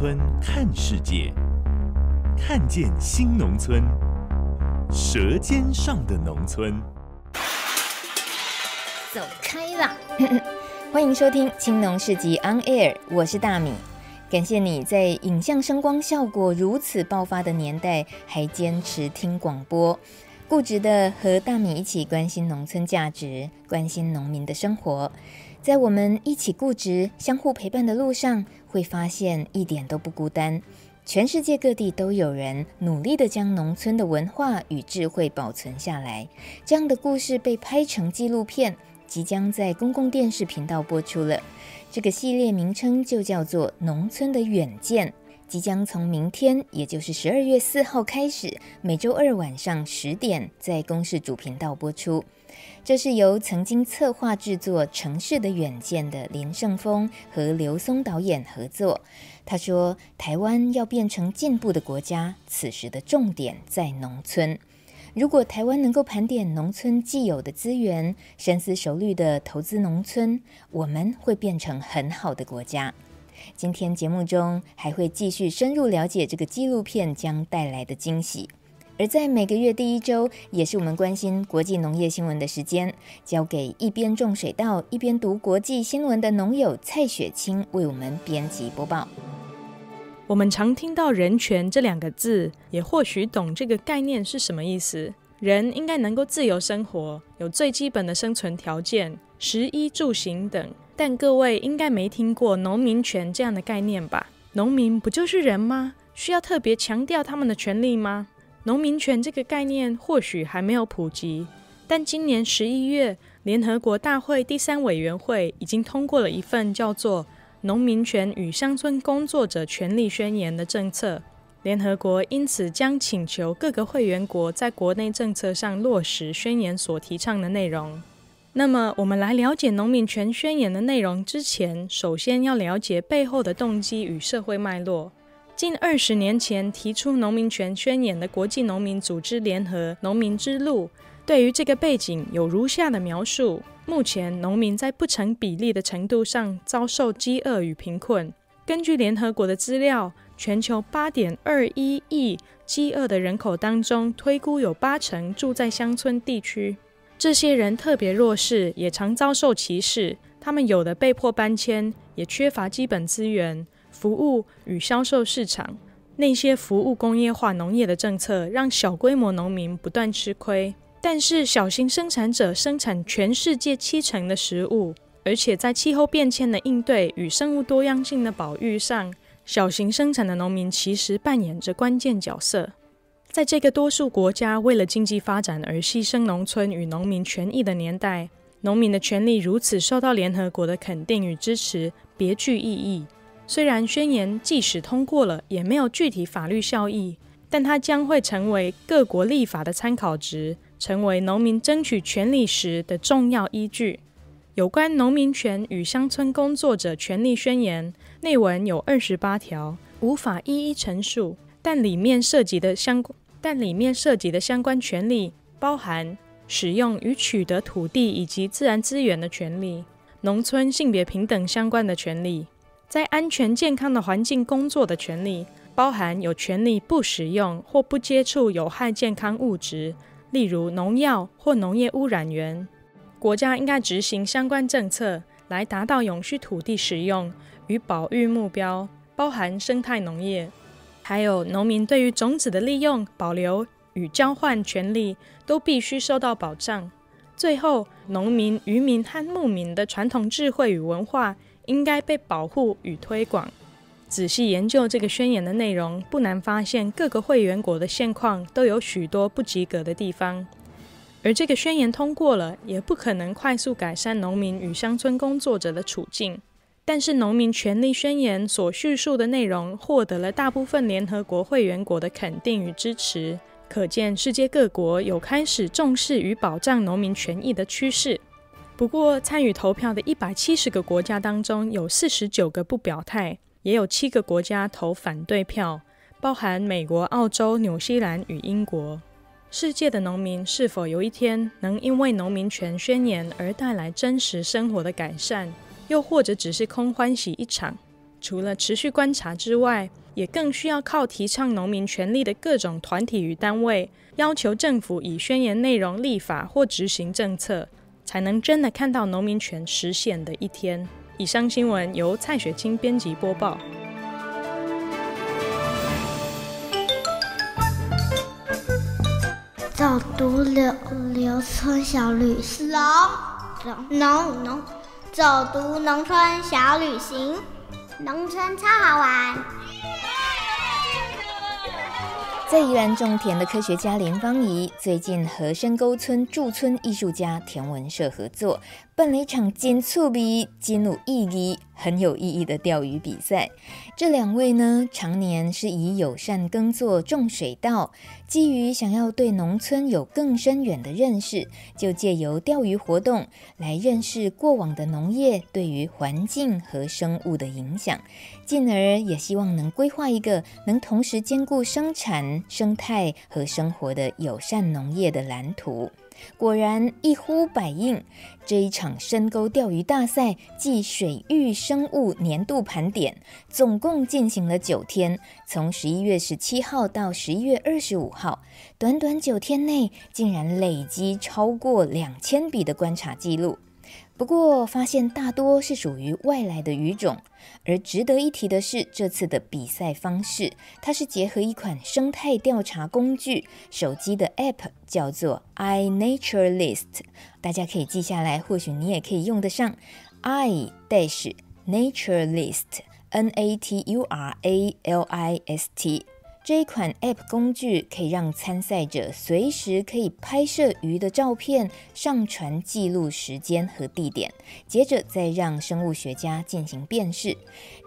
村看世界，看见新农村，舌尖上的农村。走开啦！欢迎收听《青农市集 On Air》，我是大米。感谢你在影像声光效果如此爆发的年代，还坚持听广播，固执的和大米一起关心农村价值，关心农民的生活。在我们一起固执、相互陪伴的路上，会发现一点都不孤单。全世界各地都有人努力地将农村的文化与智慧保存下来。这样的故事被拍成纪录片，即将在公共电视频道播出了。这个系列名称就叫做《农村的远见》，即将从明天，也就是十二月四号开始，每周二晚上十点在公视主频道播出。这是由曾经策划制作《城市的远见》的林胜峰和刘松导演合作。他说：“台湾要变成进步的国家，此时的重点在农村。如果台湾能够盘点农村既有的资源，深思熟虑地投资农村，我们会变成很好的国家。”今天节目中还会继续深入了解这个纪录片将带来的惊喜。而在每个月第一周，也是我们关心国际农业新闻的时间，交给一边种水稻一边读国际新闻的农友蔡雪清为我们编辑播报。我们常听到“人权”这两个字，也或许懂这个概念是什么意思。人应该能够自由生活，有最基本的生存条件，食衣住行等。但各位应该没听过农民权这样的概念吧？农民不就是人吗？需要特别强调他们的权利吗？农民权这个概念或许还没有普及，但今年十一月，联合国大会第三委员会已经通过了一份叫做《农民权与乡村工作者权利宣言》的政策。联合国因此将请求各个会员国在国内政策上落实宣言所提倡的内容。那么，我们来了解农民权宣言的内容之前，首先要了解背后的动机与社会脉络。近二十年前提出农民权宣言的国际农民组织联合农民之路，对于这个背景有如下的描述：目前农民在不成比例的程度上遭受饥饿与贫困。根据联合国的资料，全球八点二一亿饥饿的人口当中，推估有八成住在乡村地区。这些人特别弱势，也常遭受歧视。他们有的被迫搬迁，也缺乏基本资源。服务与销售市场，那些服务工业化农业的政策让小规模农民不断吃亏。但是小型生产者生产全世界七成的食物，而且在气候变迁的应对与生物多样性的保育上，小型生产的农民其实扮演着关键角色。在这个多数国家为了经济发展而牺牲农村与农民权益的年代，农民的权利如此受到联合国的肯定与支持，别具意义。虽然宣言即使通过了，也没有具体法律效益，但它将会成为各国立法的参考值，成为农民争取权利时的重要依据。有关农民权与乡村工作者权利宣言内文有二十八条，无法一一陈述，但里面涉及的相但里面涉及的相关权利包含使用与取得土地以及自然资源的权利，农村性别平等相关的权利。在安全健康的环境工作的权利，包含有权利不使用或不接触有害健康物质，例如农药或农业污染源。国家应该执行相关政策，来达到永续土地使用与保育目标，包含生态农业。还有农民对于种子的利用、保留与交换权利，都必须受到保障。最后，农民、渔民和牧民的传统智慧与文化。应该被保护与推广。仔细研究这个宣言的内容，不难发现各个会员国的现况都有许多不及格的地方。而这个宣言通过了，也不可能快速改善农民与乡村工作者的处境。但是农民权利宣言所叙述的内容获得了大部分联合国会员国的肯定与支持，可见世界各国有开始重视与保障农民权益的趋势。不过，参与投票的一百七十个国家当中，有四十九个不表态，也有七个国家投反对票，包含美国、澳洲、纽西兰与英国。世界的农民是否有一天能因为农民权宣言而带来真实生活的改善？又或者只是空欢喜一场？除了持续观察之外，也更需要靠提倡农民权利的各种团体与单位，要求政府以宣言内容立法或执行政策，才能真的看到农民权实现的一天。以上新闻由蔡雪清编辑播报。早读刘刘村小旅行，农农农。走读农村小旅行，农村超好玩。在宜兰种田的科学家林芳仪，最近和深沟村驻村艺术家田文社合作，办了一场金醋比金努意义很有意义的钓鱼比赛。这两位呢，常年是以友善耕作种水稻。基于想要对农村有更深远的认识，就借由钓鱼活动来认识过往的农业对于环境和生物的影响，进而也希望能规划一个能同时兼顾生产、生态和生活的友善农业的蓝图。果然一呼百应，这一场深沟钓鱼大赛暨水域生物年度盘点，总共进行了九天，从十一月十七号到十一月二十五号，短短九天内，竟然累积超过两千笔的观察记录。不过，发现大多是属于外来的鱼种。而值得一提的是，这次的比赛方式，它是结合一款生态调查工具，手机的 App 叫做 iNaturalist，大家可以记下来，或许你也可以用得上 i dash naturalist，N A T U R A L I S T。这一款 App 工具可以让参赛者随时可以拍摄鱼的照片，上传记录时间和地点，接着再让生物学家进行辨识。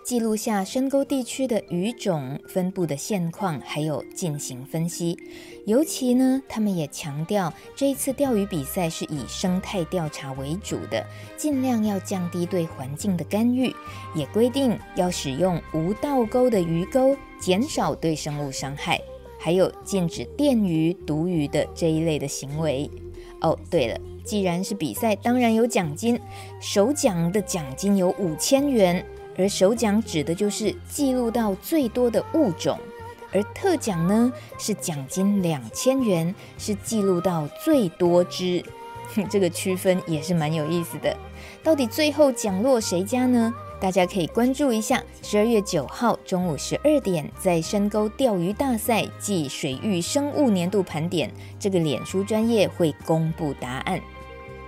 记录下深沟地区的鱼种分布的现况，还有进行分析。尤其呢，他们也强调这一次钓鱼比赛是以生态调查为主的，尽量要降低对环境的干预，也规定要使用无倒钩的鱼钩，减少对生物伤害，还有禁止电鱼、毒鱼的这一类的行为。哦，对了，既然是比赛，当然有奖金，首奖的奖金有五千元。而首奖指的就是记录到最多的物种，而特奖呢是奖金两千元，是记录到最多只。这个区分也是蛮有意思的。到底最后奖落谁家呢？大家可以关注一下，十二月九号中午十二点，在深沟钓鱼大赛暨水域生物年度盘点这个脸书专业会公布答案。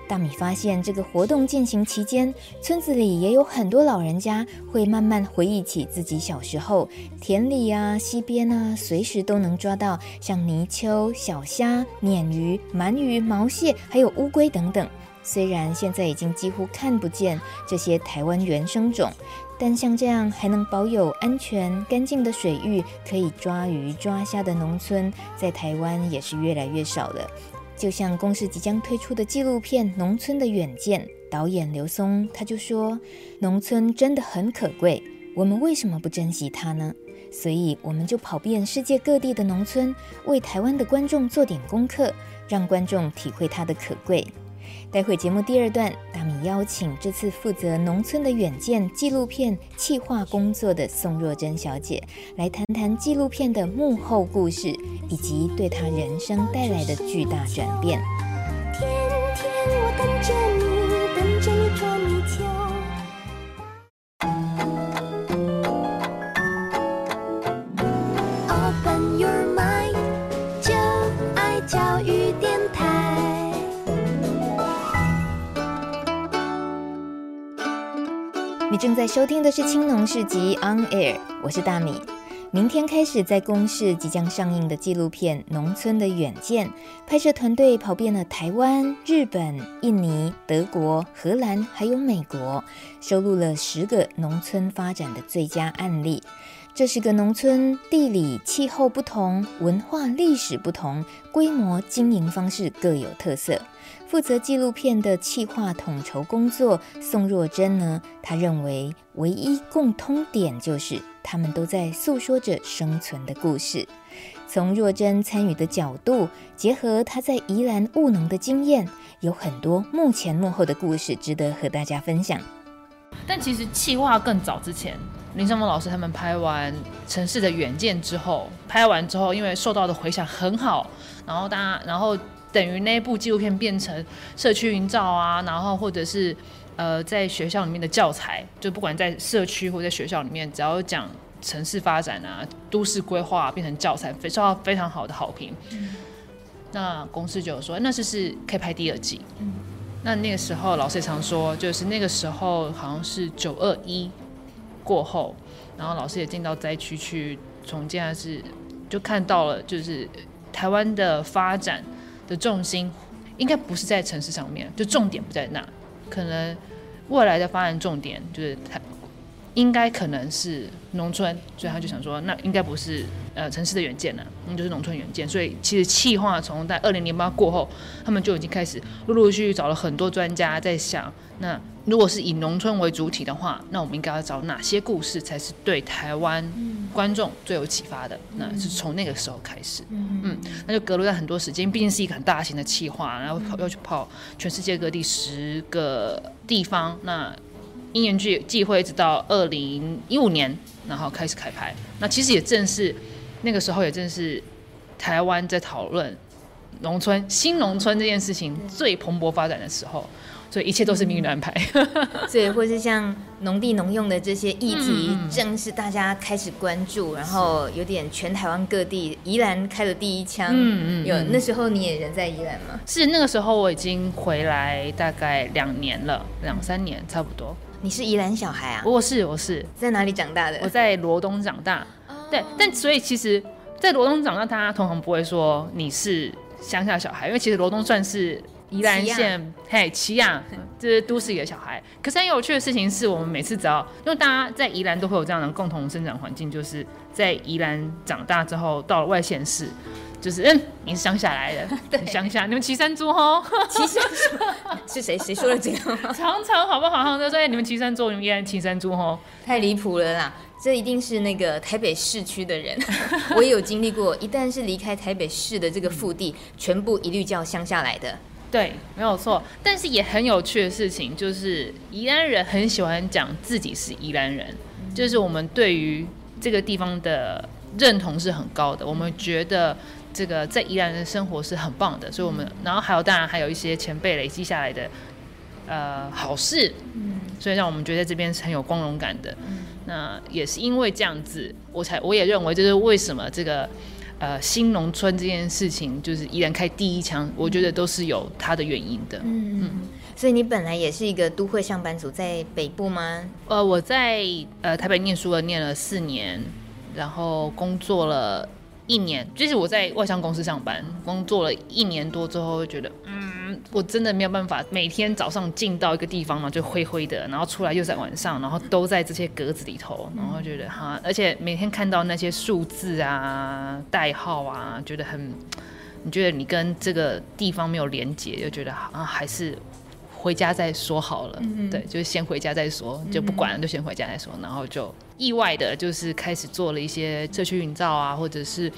大米发现，这个活动进行期间，村子里也有很多老人家会慢慢回忆起自己小时候，田里啊、溪边啊，随时都能抓到像泥鳅、小虾、鲶鱼、鳗鱼、毛蟹，还有乌龟等等。虽然现在已经几乎看不见这些台湾原生种，但像这样还能保有安全干净的水域，可以抓鱼抓虾的农村，在台湾也是越来越少了。就像公司即将推出的纪录片《农村的远见》，导演刘松他就说：“农村真的很可贵，我们为什么不珍惜它呢？所以我们就跑遍世界各地的农村，为台湾的观众做点功课，让观众体会它的可贵。”待会节目第二段，大米邀请这次负责《农村的远见》纪录片企划工作的宋若珍小姐，来谈谈纪录片的幕后故事，以及对她人生带来的巨大转变。天天我等着你，在收听的是《青农市集 On Air》，我是大米。明天开始在公视即将上映的纪录片《农村的远见》，拍摄团队跑遍了台湾、日本、印尼、德国、荷兰，还有美国，收录了十个农村发展的最佳案例。这是个农村，地理气候不同，文化历史不同，规模经营方式各有特色。负责纪录片的企划统筹工作，宋若珍呢，她认为唯一共通点就是他们都在诉说着生存的故事。从若珍参与的角度，结合她在宜兰务农的经验，有很多幕前幕后的故事值得和大家分享。但其实企划更早之前。林胜峰老师他们拍完《城市的远见》之后，拍完之后，因为受到的回响很好，然后大家，然后等于那部纪录片变成社区营造啊，然后或者是呃在学校里面的教材，就不管在社区或在学校里面，只要讲城市发展啊、都市规划、啊，变成教材，非受到非常好的好评。嗯、那公司就有说，那是是可以拍第二季。嗯、那那个时候老师也常说，就是那个时候好像是九二一。过后，然后老师也进到灾区去重建，还是就看到了，就是台湾的发展的重心应该不是在城市上面，就重点不在那，可能未来的发展重点就是它。应该可能是农村，所以他就想说，那应该不是呃城市的远见了，那就是农村远见。所以其实气化从在二零零八过后，他们就已经开始陆陆续续找了很多专家在想，那如果是以农村为主体的话，那我们应该要找哪些故事才是对台湾观众最有启发的？那是从那个时候开始，嗯，那就隔了在很多时间，毕竟是一个很大型的企划，然后跑要去跑全世界各地十个地方，那。因缘聚际会，直到二零一五年，然后开始开拍。那其实也正是那个时候，也正是台湾在讨论农村新农村这件事情最蓬勃发展的时候。所以一切都是命运的安排。对，或是像农地农用的这些议题，正是大家开始关注，然后有点全台湾各地，宜兰开了第一枪。嗯嗯，有那时候你也人在宜兰吗？是那个时候我已经回来大概两年了，两三年差不多。你是宜兰小孩啊？我是，我是在哪里长大的？我在罗东长大。对，但所以其实，在罗东长大，大家通常不会说你是乡下小孩，因为其实罗东算是。宜兰县，嘿，奇亚，这是都市里的小孩。可是很有趣的事情是，我们每次只要，因为大家在宜兰都会有这样的共同生长环境，就是在宜兰长大之后，到了外县市，就是嗯，你是乡下来的，对，乡下，你们骑山猪吼，骑山猪 是谁？谁说的这个？常常好不好？常常说，哎，你们骑山猪，你们宜兰骑山猪吼，太离谱了啦！这一定是那个台北市区的人，我也有经历过，一旦是离开台北市的这个腹地，全部一律叫乡下来的。对，没有错。但是也很有趣的事情，就是宜兰人很喜欢讲自己是宜兰人，就是我们对于这个地方的认同是很高的。我们觉得这个在宜兰的生活是很棒的，所以我们然后还有当然还有一些前辈累积下来的呃好事，所以让我们觉得这边是很有光荣感的。那也是因为这样子，我才我也认为就是为什么这个。呃，新农村这件事情就是依然开第一枪，我觉得都是有它的原因的。嗯嗯，所以你本来也是一个都会上班族，在北部吗？呃，我在呃台北念书了，念了四年，然后工作了一年，就是我在外商公司上班，工作了一年多之后，觉得嗯。我真的没有办法每天早上进到一个地方嘛，就灰灰的，然后出来又在晚上，然后都在这些格子里头，然后觉得哈，而且每天看到那些数字啊、代号啊，觉得很，你觉得你跟这个地方没有连接，就觉得啊，还是回家再说好了。嗯、对，就是先回家再说，就不管了，就先回家再说。然后就意外的，就是开始做了一些社区营造啊，或者是。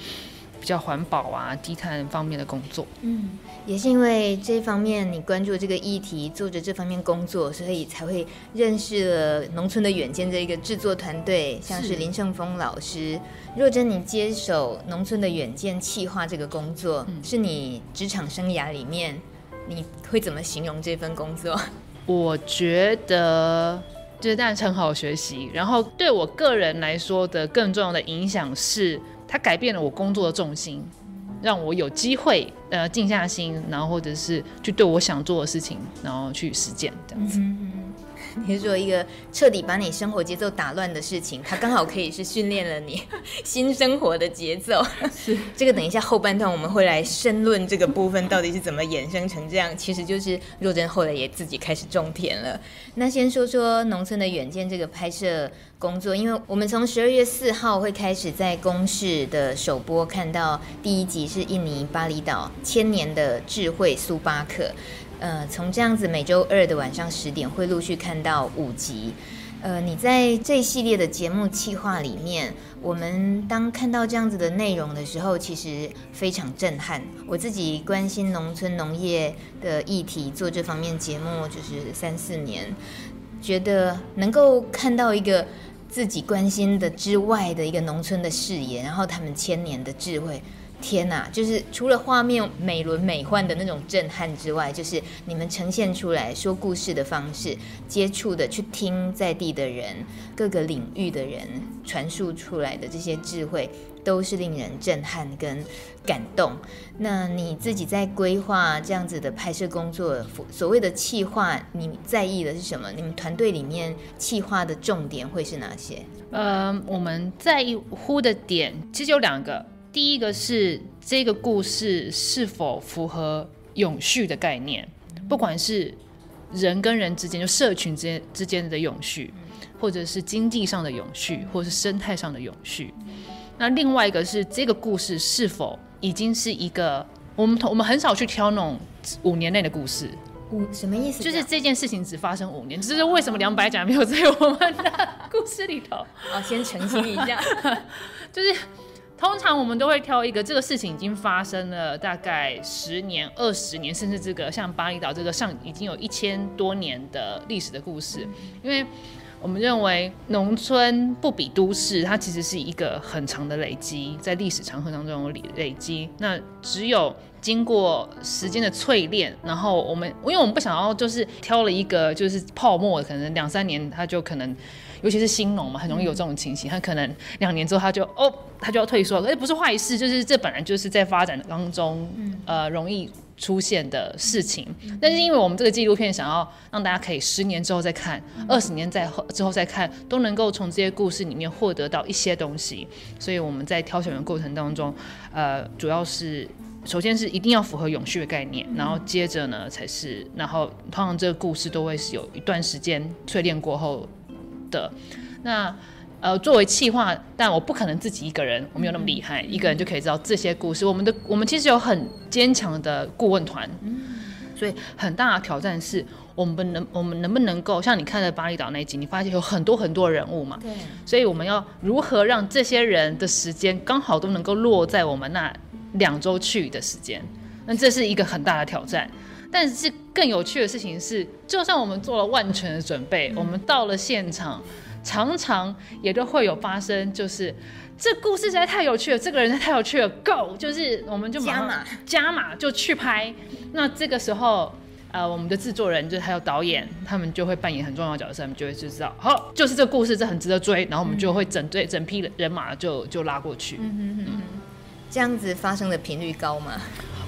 比较环保啊、低碳方面的工作，嗯，也是因为这方面你关注这个议题，做着这方面工作，所以才会认识了农村的远见这一个制作团队，像是林胜峰老师。若真，你接手农村的远见企划这个工作，嗯、是你职场生涯里面，你会怎么形容这份工作？我觉得就是当然很好学习，然后对我个人来说的更重要的影响是。它改变了我工作的重心，让我有机会呃静下心，然后或者是去对我想做的事情，然后去实践这样子。你是说一个彻底把你生活节奏打乱的事情，它刚好可以是训练了你 新生活的节奏。是这个，等一下后半段我们会来深论这个部分到底是怎么衍生成这样。其实就是若真后来也自己开始种田了。那先说说农村的远见这个拍摄工作，因为我们从十二月四号会开始在公视的首播看到第一集是印尼巴厘岛千年的智慧苏巴克。呃，从这样子每周二的晚上十点会陆续看到五集。呃，你在这一系列的节目企划里面，我们当看到这样子的内容的时候，其实非常震撼。我自己关心农村农业的议题，做这方面节目就是三四年，觉得能够看到一个自己关心的之外的一个农村的视野，然后他们千年的智慧。天呐，就是除了画面美轮美奂的那种震撼之外，就是你们呈现出来说故事的方式，接触的去听在地的人，各个领域的人传述出来的这些智慧，都是令人震撼跟感动。那你自己在规划这样子的拍摄工作，所谓的企划，你在意的是什么？你们团队里面企划的重点会是哪些？呃，我们在乎的点其实有两个。第一个是这个故事是否符合永续的概念，不管是人跟人之间，就社群之间之间的永续，或者是经济上的永续，或者是生态上的永续。那另外一个是这个故事是否已经是一个我们我们很少去挑那种五年内的故事。五什么意思？就是这件事情只发生五年，只是为什么两百甲没有在我们的故事里头？哦，先澄清一下，就是。通常我们都会挑一个这个事情已经发生了大概十年、二十年，甚至这个像巴厘岛这个上已经有一千多年的历史的故事，因为我们认为农村不比都市，它其实是一个很长的累积，在历史长河当中累累积。那只有经过时间的淬炼，然后我们因为我们不想要就是挑了一个就是泡沫，可能两三年它就可能。尤其是新农嘛，很容易有这种情形。他可能两年之后他就哦，他就要退缩，而且不是坏事，就是这本来就是在发展当中，呃，容易出现的事情。但是因为我们这个纪录片想要让大家可以十年之后再看，二十年再后之后再看，都能够从这些故事里面获得到一些东西。所以我们在挑选的过程当中，呃，主要是首先是一定要符合永续的概念，然后接着呢才是，然后通常这个故事都会是有一段时间淬炼过后。的那呃，作为企划，但我不可能自己一个人，我没有那么厉害，嗯、一个人就可以知道这些故事。我们的我们其实有很坚强的顾问团，嗯、所以很大的挑战是我们能我们能不能够像你看的巴厘岛那一集，你发现有很多很多人物嘛？对。所以我们要如何让这些人的时间刚好都能够落在我们那两周去的时间？那这是一个很大的挑战。但是更有趣的事情是，就算我们做了万全的准备，嗯、我们到了现场，常常也都会有发生，就是这故事实在太有趣了，这个人太有趣了，Go，就是我们就加码加码就去拍。那这个时候，呃，我们的制作人就是还有导演，他们就会扮演很重要的角色，他们就会就知道，好，就是这个故事这很值得追，然后我们就会整队整批人马就就拉过去。嗯哼哼哼，这样子发生的频率高吗？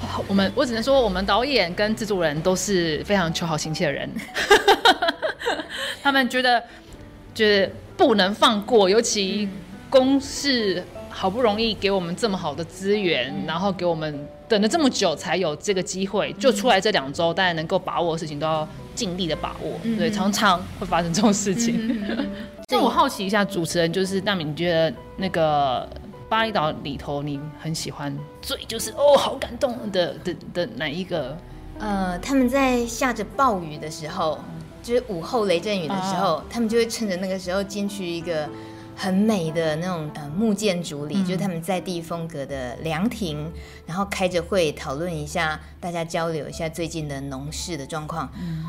我们我只能说，我们导演跟制作人都是非常求好心切的人，他们觉得就是不能放过，尤其公视好不容易给我们这么好的资源，然后给我们等了这么久才有这个机会，就出来这两周，大家能够把握的事情都要尽力的把握，对，常常会发生这种事情。那我好奇一下，主持人就是大敏，你觉得那个？巴厘岛里头，你很喜欢最就是哦，好感动的的的哪一个？呃，他们在下着暴雨的时候，就是午后雷阵雨的时候，啊、他们就会趁着那个时候进去一个很美的那种呃木建筑里，嗯、就是他们在地风格的凉亭，然后开着会讨论一下，大家交流一下最近的农事的状况。嗯，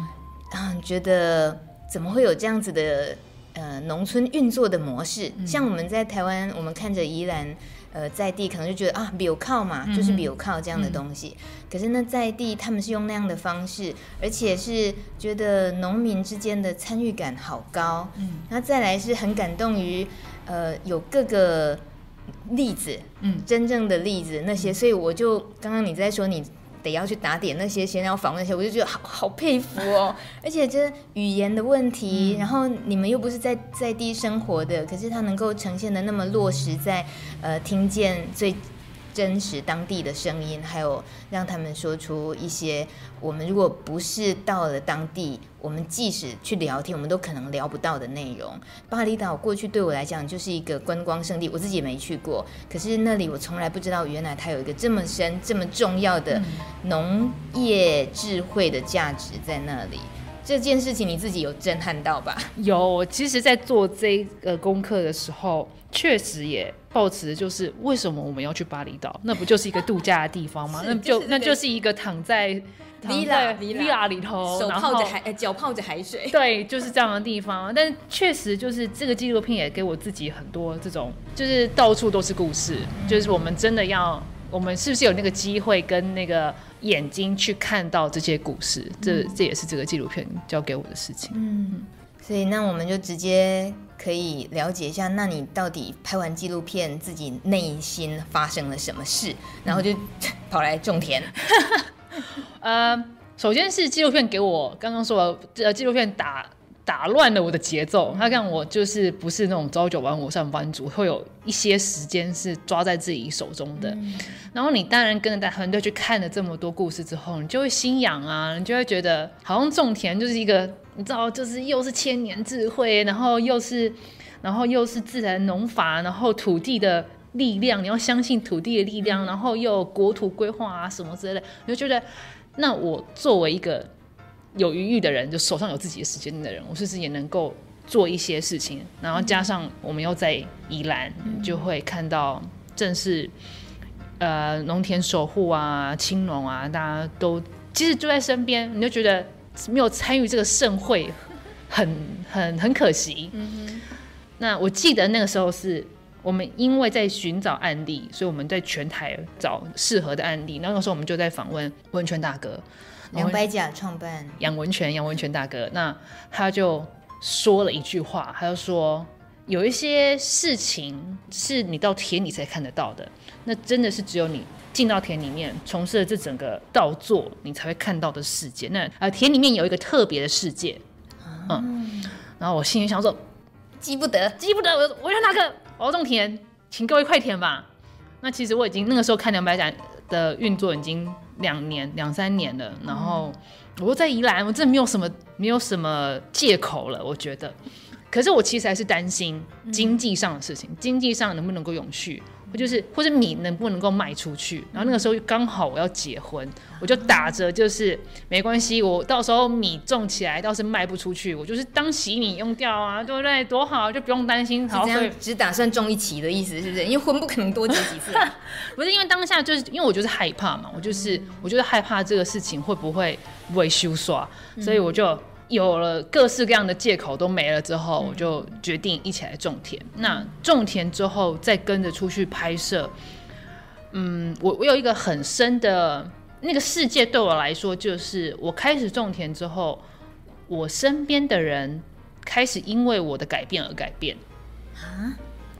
啊，觉得怎么会有这样子的？呃，农村运作的模式，嗯、像我们在台湾，我们看着宜兰，呃，在地可能就觉得啊，比靠嘛，嗯、就是比靠这样的东西。嗯、可是呢，在地他们是用那样的方式，而且是觉得农民之间的参与感好高。嗯，那再来是很感动于，呃，有各个例子，嗯，真正的例子那些，所以我就刚刚你在说你。得要去打点那些先要访问那些，我就觉得好好佩服哦。而且这语言的问题，嗯、然后你们又不是在在地生活的，可是他能够呈现的那么落实在呃听见最。真实当地的声音，还有让他们说出一些我们如果不是到了当地，我们即使去聊天，我们都可能聊不到的内容。巴厘岛过去对我来讲就是一个观光胜地，我自己也没去过，可是那里我从来不知道，原来它有一个这么深、这么重要的农业智慧的价值在那里。这件事情你自己有震撼到吧？有，其实，在做这个功课的时候，确实也抱持的就是为什么我们要去巴厘岛？那不就是一个度假的地方吗？那就那就是一个躺在里头，手泡着海，脚泡着海水，对，就是这样的地方。但确实就是这个纪录片也给我自己很多这种，就是到处都是故事，就是我们真的要，我们是不是有那个机会跟那个。眼睛去看到这些故事，这这也是这个纪录片交给我的事情。嗯，所以那我们就直接可以了解一下，那你到底拍完纪录片，自己内心发生了什么事，然后就跑来种田。呃，首先是纪录片给我刚刚说的，呃，纪录片打。打乱了我的节奏，他看我就是不是那种朝九晚五上班族，会有一些时间是抓在自己手中的。嗯、然后你当然跟着大团队去看了这么多故事之后，你就会心痒啊，你就会觉得好像种田就是一个，你知道，就是又是千年智慧，然后又是，然后又是自然农法，然后土地的力量，你要相信土地的力量，然后又有国土规划啊什么之类的，你就觉得，那我作为一个。有余裕的人，就手上有自己的时间的人，我是不是也能够做一些事情？然后加上我们又在宜兰，就会看到正是呃农田守护啊、青农啊，大家都其实就在身边，你就觉得没有参与这个盛会，很 很很可惜。嗯、那我记得那个时候是我们因为在寻找案例，所以我们在全台找适合的案例。那个时候我们就在访问温泉大哥。两百甲创办杨文泉，杨文泉大哥，那他就说了一句话，他就说有一些事情是你到田里才看得到的，那真的是只有你进到田里面从事了这整个稻作，你才会看到的世界。那呃，田里面有一个特别的世界，嗯，然后我心里想说，记不得，记不得，我我要那个，我要种田，请各位快填吧。那其实我已经那个时候看两百甲的运作已经。两年两三年了，然后我在宜兰，我真的没有什么没有什么借口了，我觉得。可是我其实还是担心经济上的事情，经济上能不能够永续。或就是，或者米能不能够卖出去？然后那个时候刚好我要结婚，我就打着就是没关系，我到时候米种起来倒是卖不出去，我就是当洗米用掉啊，对不对？多好，就不用担心。好，这样只打算种一期的意思是不是？因为婚不可能多结几次。不是因为当下就是因为我就是害怕嘛，我就是我就是害怕这个事情会不会不会修刷，所以我就。有了各式各样的借口都没了之后，我就决定一起来种田。那种田之后，再跟着出去拍摄。嗯，我我有一个很深的那个世界，对我来说，就是我开始种田之后，我身边的人开始因为我的改变而改变。啊？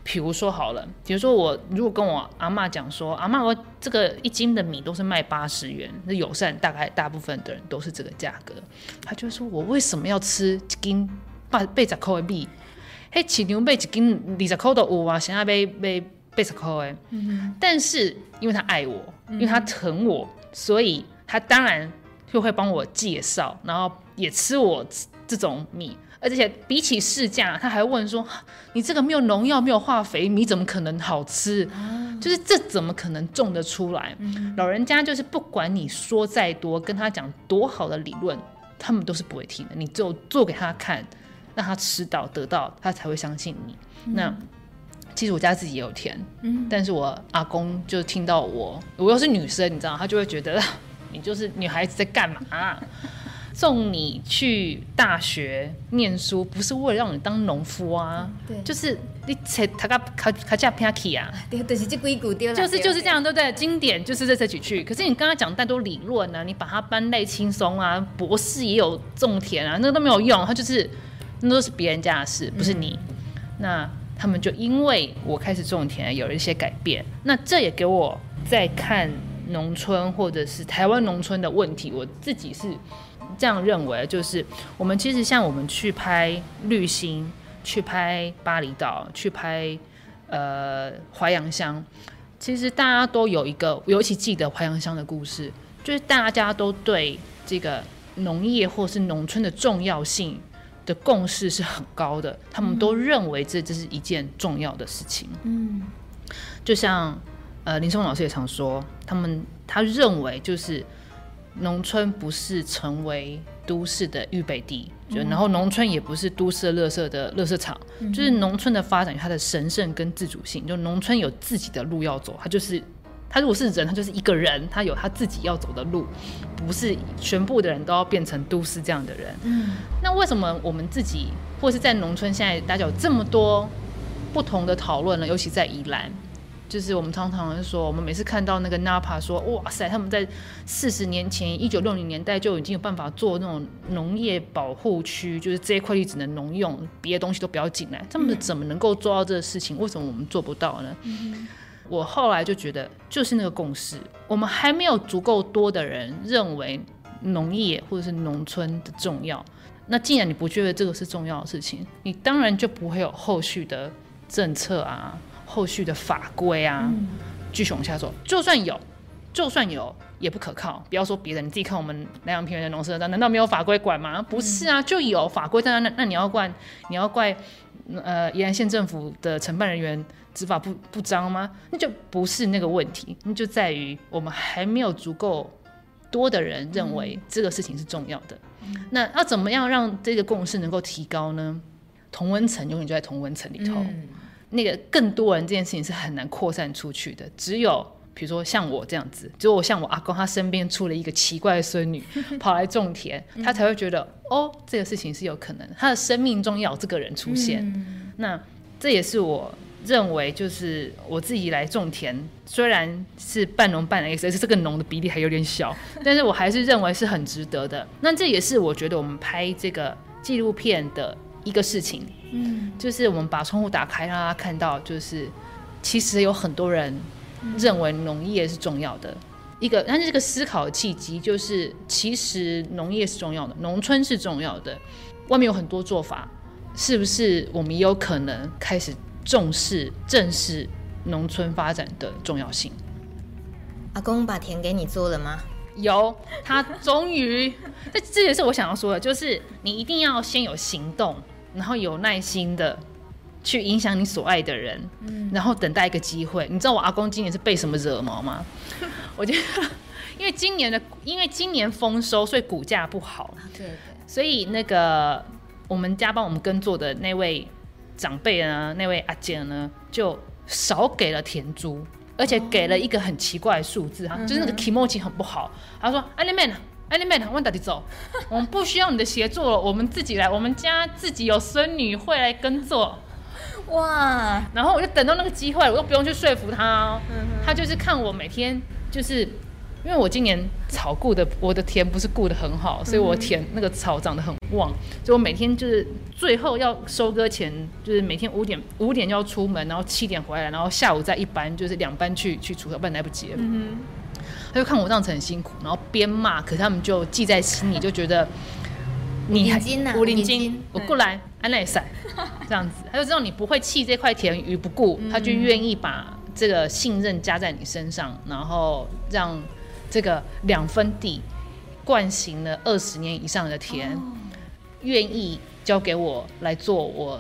比如说好了，比如说我如果跟我阿妈讲说，阿妈，我这个一斤的米都是卖八十元，那友善大概大部分的人都是这个价格，他就说我为什么要吃一斤八八十块的米？嘿，市场卖一斤二十块都有啊，现在卖卖八十块的。嗯哼。但是因为他爱我，因为他疼我，所以他当然就会帮我介绍，然后也吃我这种米。而且比起市价，他还问说：“你这个没有农药、没有化肥，米怎么可能好吃？啊、就是这怎么可能种得出来？”嗯、老人家就是不管你说再多，跟他讲多好的理论，他们都是不会听的。你只有做给他看，让他吃到、得到，他才会相信你。嗯、那其实我家自己也有田，嗯、但是我阿公就听到我，我又是女生，你知道，他就会觉得你就是女孩子在干嘛？送你去大学念书，不是为了让你当农夫啊，对，就是你才他个卡卡加偏起啊，对，就是就是就是这样，对不对？经典就是在这几句。可是你跟他讲太多理论呢、啊，你把它搬类轻松啊，博士也有种田啊，那个都没有用，他就是那都是别人家的事，不是你。嗯、那他们就因为我开始种田，有了一些改变，那这也给我在看农村或者是台湾农村的问题，我自己是这样认为，就是我们其实像我们去拍绿星，去拍巴厘岛，去拍呃淮阳乡，其实大家都有一个，尤其记得淮阳乡的故事，就是大家都对这个农业或是农村的重要性的共识是很高的，他们都认为这这是一件重要的事情。嗯，就像呃林松老师也常说，他们他认为就是农村不是成为都市的预备地，就然后农村也不是都市垃圾的垃圾场，就是农村的发展有它的神圣跟自主性，就农村有自己的路要走，它就是。他如果是人，他就是一个人，他有他自己要走的路，不是全部的人都要变成都市这样的人。嗯，那为什么我们自己或是在农村，现在大家有这么多不同的讨论呢？尤其在宜兰，就是我们常常说，我们每次看到那个 NAPA 说，哇塞，他们在四十年前，一九六零年代就已经有办法做那种农业保护区，就是这一块地只能农用，别的东西都不要进来。他们怎么能够做到这个事情？为什么我们做不到呢？嗯我后来就觉得，就是那个共识，我们还没有足够多的人认为农业或者是农村的重要。那既然你不觉得这个是重要的事情，你当然就不会有后续的政策啊、后续的法规啊继续往下说。就算有，就算有，也不可靠。不要说别人，你自己看我们南阳平原的农社，难道没有法规管吗？不是啊，就有法规在那，那你要怪，你要怪，呃，宜兰县政府的承办人员。执法不不彰吗？那就不是那个问题，那就在于我们还没有足够多的人认为这个事情是重要的。嗯、那要怎么样让这个共识能够提高呢？同温层永远就在同温层里头，嗯、那个更多人这件事情是很难扩散出去的。只有比如说像我这样子，只有我像我阿公他身边出了一个奇怪的孙女跑来种田，嗯、他才会觉得哦，这个事情是有可能，他的生命中要有这个人出现。嗯、那这也是我。认为就是我自己来种田，虽然是半农半 X，而且这个农的比例还有点小，但是我还是认为是很值得的。那这也是我觉得我们拍这个纪录片的一个事情，嗯，就是我们把窗户打开，让大家看到，就是其实有很多人认为农业是重要的一个，但是这个思考的契机就是，其实农业是重要的，农村是重要的，外面有很多做法，是不是我们也有可能开始？重视、正视农村发展的重要性。阿公把田给你做了吗？有，他终于。这 这也是我想要说的，就是你一定要先有行动，然后有耐心的去影响你所爱的人，嗯、然后等待一个机会。你知道我阿公今年是被什么惹毛吗？我觉得，因为今年的因为今年丰收，所以股价不好。对对。所以那个我们家帮我们耕作的那位。长辈呢，那位阿姐呢，就少给了田租，而且给了一个很奇怪的数字哈，哦、就是那个 kimochi 很不好。他说：“啊，你们，哎，你们，我们到底走？我们不需要你的协助了，我们自己来。我们家自己有孙女会来耕作。”哇！然后我就等到那个机会，我又不用去说服他哦，嗯、他就是看我每天就是。因为我今年草顾的，我的田不是顾得很好，所以我田那个草长得很旺，所以我每天就是最后要收割前，就是每天五点五点就要出门，然后七点回来，然后下午再一班，就是两班去去锄头，不然来不及了。嗯、哼他就看我这样子很辛苦，然后边骂，可是他们就记在心里，就觉得 你还五零斤，我过来安奈赛这样子，他就知道你不会弃这块田于不顾，他就愿意把这个信任加在你身上，然后让。这个两分地惯行了二十年以上的田，愿、oh. 意交给我来做我，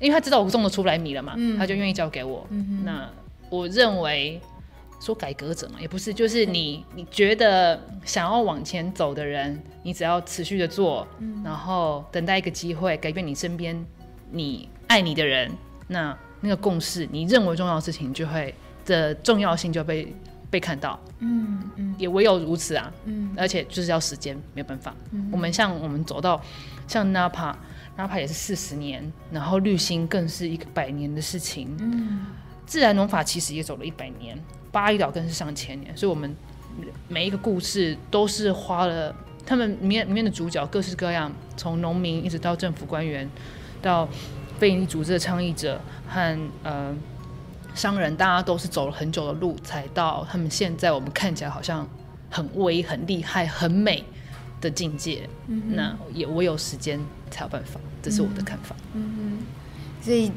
因为他知道我种得出来米了嘛，嗯、他就愿意交给我。嗯、那我认为说改革者嘛，也不是，就是你你觉得想要往前走的人，你只要持续的做，嗯、然后等待一个机会，改变你身边你爱你的人，那那个共识，你认为重要的事情就会的重要性就被。被看到，嗯嗯，也唯有如此啊，嗯，而且就是要时间，没有办法。嗯、我们像我们走到像 Napa，Napa 也是四十年，然后绿星更是一个百年的事情，嗯，自然农法其实也走了一百年，巴厘岛更是上千年，所以我们每一个故事都是花了他们里面里面的主角各式各样，从农民一直到政府官员，到非营利组织的倡议者和呃。商人，大家都是走了很久的路才到他们现在我们看起来好像很威、很厉害、很美的境界。嗯、那也我有时间才有办法，这是我的看法。嗯嗯，所以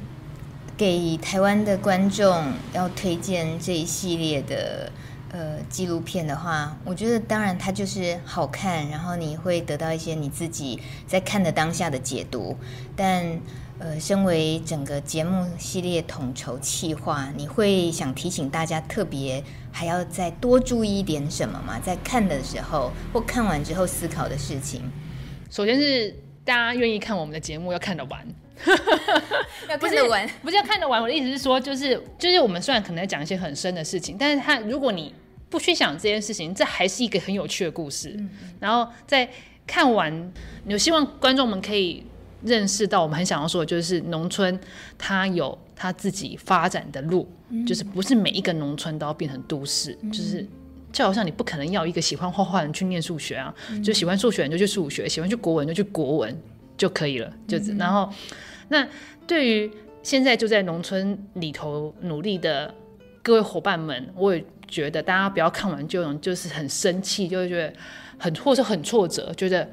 给台湾的观众要推荐这一系列的。呃，纪录片的话，我觉得当然它就是好看，然后你会得到一些你自己在看的当下的解读。但呃，身为整个节目系列统筹企划，你会想提醒大家特别还要再多注意一点什么吗？在看的时候或看完之后思考的事情。首先是大家愿意看我们的节目，要看得完，要看得完，不是要看得完。我的意思是说，就是就是我们虽然可能在讲一些很深的事情，但是他如果你不去想这件事情，这还是一个很有趣的故事。嗯、然后在看完，我希望观众们可以认识到，我们很想要说的就是农村它有它自己发展的路，嗯、就是不是每一个农村都要变成都市。嗯、就是就好像你不可能要一个喜欢画画的人去念数学啊，嗯、就喜欢数学人就去数学，喜欢去国文就去国文就可以了。就是、嗯、然后，那对于现在就在农村里头努力的各位伙伴们，我也。觉得大家不要看完就就是很生气，就会觉得很或是很挫折，觉得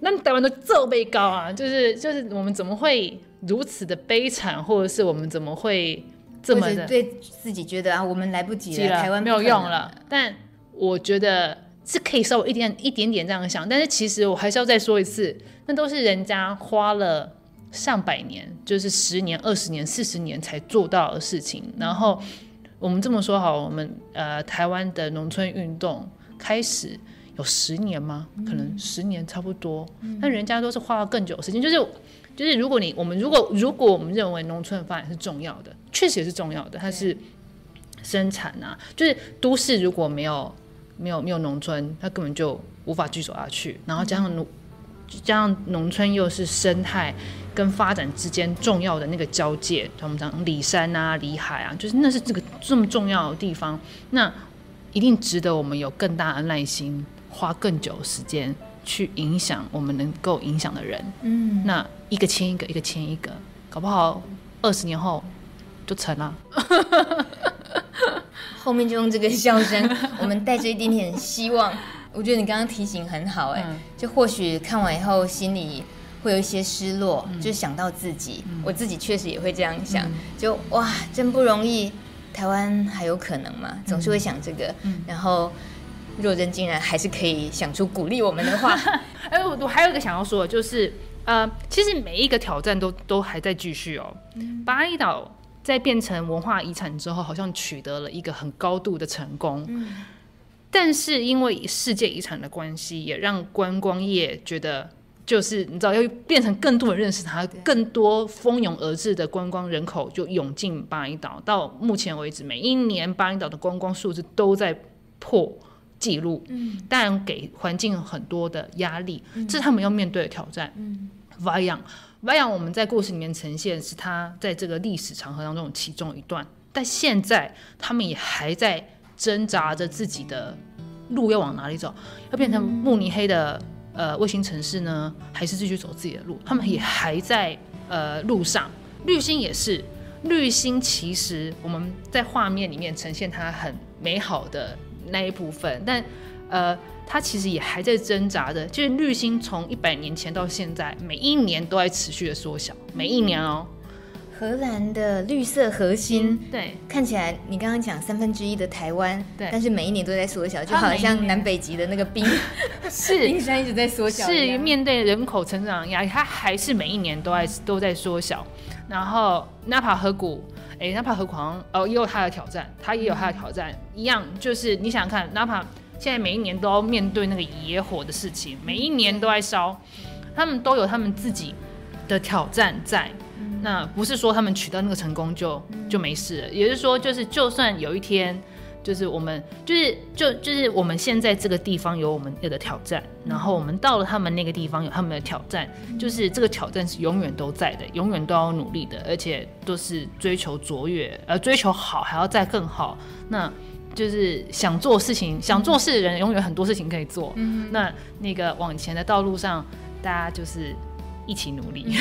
那台湾都这么高啊，就是就是我们怎么会如此的悲惨，或者是我们怎么会这么的对自己觉得啊，我们来不及了，了台湾没有用了。但我觉得是可以稍微一点一点点这样想，但是其实我还是要再说一次，那都是人家花了上百年，就是十年、二十年、四十年才做到的事情，然后。我们这么说好，我们呃台湾的农村运动开始有十年吗？可能十年差不多。那、嗯、人家都是花了更久的时间，就是就是如果你我们如果如果我们认为农村的发展是重要的，确实也是重要的，它是生产啊，就是都市如果没有没有没有农村，它根本就无法继续走下去。然后加上农、嗯、加上农村又是生态。跟发展之间重要的那个交界，我们讲里山啊、里海啊，就是那是这个这么重要的地方，那一定值得我们有更大的耐心，花更久时间去影响我们能够影响的人。嗯，那一个签一个，一个签一个，搞不好二十年后就成了。后面就用这个笑声，我们带着一点点希望。我觉得你刚刚提醒很好，欸，哎，嗯，就或许看完以后心里。会有一些失落，嗯、就想到自己，嗯、我自己确实也会这样想，嗯、就哇，真不容易，台湾还有可能吗？总是会想这个，嗯、然后若真竟然还是可以想出鼓励我们的话。哎，我我还有一个想要说的，就是呃，其实每一个挑战都都还在继续哦。嗯、巴厘岛在变成文化遗产之后，好像取得了一个很高度的成功，嗯、但是因为世界遗产的关系，也让观光业觉得。就是你知道，要变成更多人认识它，更多蜂拥而至的观光人口就涌进巴厘岛。到目前为止，每一年巴厘岛的观光数字都在破纪录。嗯，当然给环境很多的压力，嗯、这是他们要面对的挑战。嗯，Wayang，Wayang，我们在故事里面呈现是他在这个历史长河当中其中一段，但现在他们也还在挣扎着自己的路要往哪里走，要变成慕尼黑的。呃，卫星城市呢，还是继续走自己的路？他们也还在呃路上。绿星也是，绿星其实我们在画面里面呈现它很美好的那一部分，但呃，它其实也还在挣扎着。就是绿星从一百年前到现在，每一年都在持续的缩小，每一年哦。荷兰的绿色核心，嗯、对，看起来你刚刚讲三分之一的台湾，对，但是每一年都在缩小，就好像南北极的那个冰，是。冰山一直在缩小，是面对人口成长压力，它还是每一年都在都在缩小。然后纳帕河谷，哎，纳帕河谷好像哦也有它的挑战，它也有它的挑战，嗯、一样就是你想想看，纳帕现在每一年都要面对那个野火的事情，每一年都在烧，他们都有他们自己的挑战在。那不是说他们取得那个成功就就没事了，也就是说，就是就算有一天，就是我们就是就就是我们现在这个地方有我们的挑战，然后我们到了他们那个地方有他们的挑战，就是这个挑战是永远都在的，永远都要努力的，而且都是追求卓越，而追求好还要再更好。那就是想做事情，想做事的人永远很多事情可以做。那那个往前的道路上，大家就是一起努力。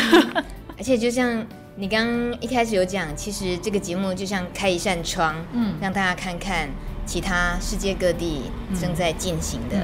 而且就像你刚一开始有讲，其实这个节目就像开一扇窗，嗯，让大家看看其他世界各地正在进行的，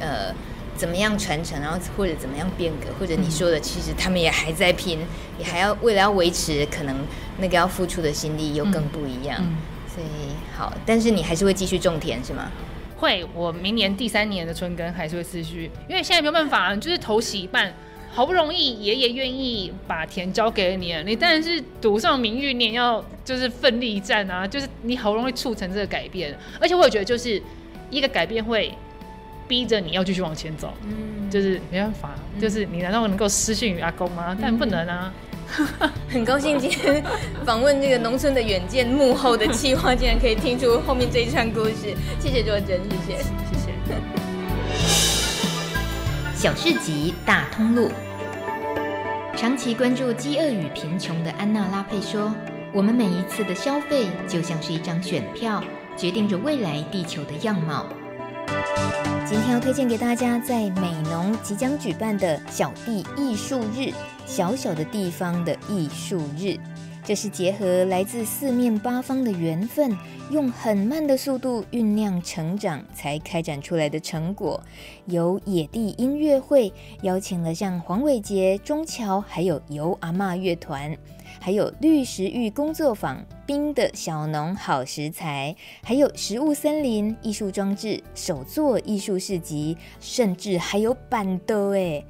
嗯、呃，怎么样传承，然后或者怎么样变革，或者你说的，其实他们也还在拼，嗯、也还要为了要维持，可能那个要付出的心力又更不一样，嗯、所以好，但是你还是会继续种田是吗？会，我明年第三年的春耕还是会持续，因为现在没有办法，就是头洗一半。好不容易爷爷愿意把田交给你了，你当然是赌上名誉，你也要就是奋力一战啊！就是你好不容易促成这个改变，而且我也觉得就是一个改变会逼着你要继续往前走，嗯，就是没办法，嗯、就是你难道能够失信于阿公吗？但不能啊！嗯、很高兴今天访问这个农村的远见幕后的企划，竟然可以听出后面这一串故事。谢谢卓真，谢谢，谢谢。小市集大通路，长期关注饥饿与贫穷的安娜拉佩说：“我们每一次的消费就像是一张选票，决定着未来地球的样貌。”今天要推荐给大家，在美浓即将举办的小地艺术日，小小的地方的艺术日。这是结合来自四面八方的缘分，用很慢的速度酝酿成长，才开展出来的成果。由野地音乐会邀请了像黄伟杰、中桥，还有游阿嬷乐团，还有绿食育工作坊、冰的小农好食材，还有食物森林艺术装置、手作艺术市集，甚至还有办桌诶！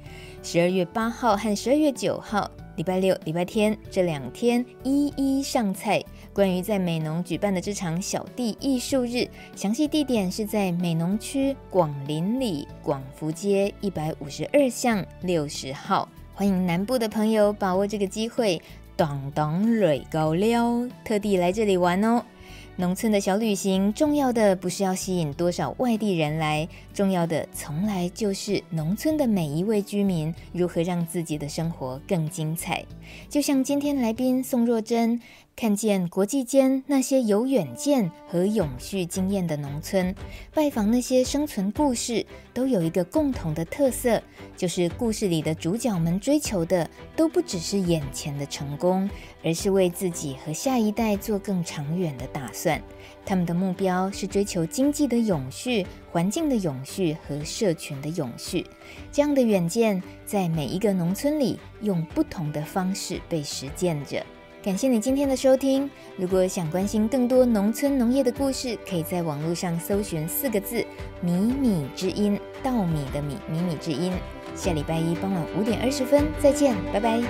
十二月八号和十二月九号。礼拜六、礼拜天这两天一一上菜。关于在美浓举办的这场小地艺术日，详细地点是在美浓区广林里广福街一百五十二巷六十号。欢迎南部的朋友把握这个机会，当当瑞高撩，特地来这里玩哦。农村的小旅行，重要的不是要吸引多少外地人来，重要的从来就是农村的每一位居民如何让自己的生活更精彩。就像今天来宾宋若珍。看见国际间那些有远见和永续经验的农村，拜访那些生存故事，都有一个共同的特色，就是故事里的主角们追求的都不只是眼前的成功，而是为自己和下一代做更长远的打算。他们的目标是追求经济的永续、环境的永续和社群的永续。这样的远见，在每一个农村里，用不同的方式被实践着。感谢你今天的收听。如果想关心更多农村农业的故事，可以在网络上搜寻四个字“米米之音”，稻米的米，米米之音。下礼拜一傍晚五点二十分再见，拜拜。